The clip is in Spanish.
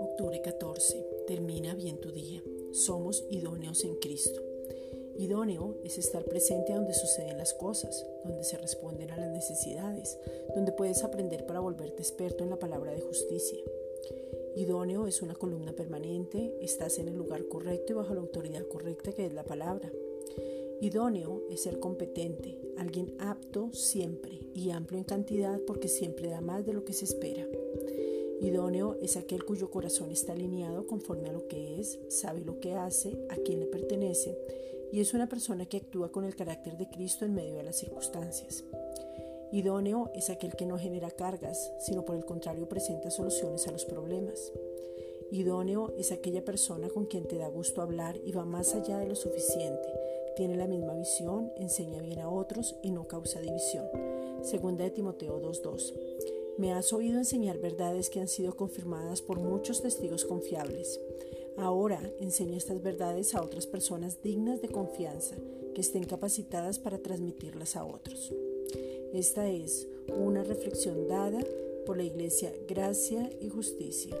Octubre 14. Termina bien tu día. Somos idóneos en Cristo. Idóneo es estar presente donde suceden las cosas, donde se responden a las necesidades, donde puedes aprender para volverte experto en la palabra de justicia. Idóneo es una columna permanente, estás en el lugar correcto y bajo la autoridad correcta que es la palabra. Idóneo es ser competente, alguien apto siempre y amplio en cantidad porque siempre da más de lo que se espera. Idóneo es aquel cuyo corazón está alineado conforme a lo que es, sabe lo que hace, a quién le pertenece y es una persona que actúa con el carácter de Cristo en medio de las circunstancias. Idóneo es aquel que no genera cargas, sino por el contrario presenta soluciones a los problemas. Idóneo es aquella persona con quien te da gusto hablar y va más allá de lo suficiente. Tiene la misma visión, enseña bien a otros y no causa división. Segunda de Timoteo 2.2. Me has oído enseñar verdades que han sido confirmadas por muchos testigos confiables. Ahora enseña estas verdades a otras personas dignas de confianza, que estén capacitadas para transmitirlas a otros. Esta es una reflexión dada por la Iglesia Gracia y Justicia.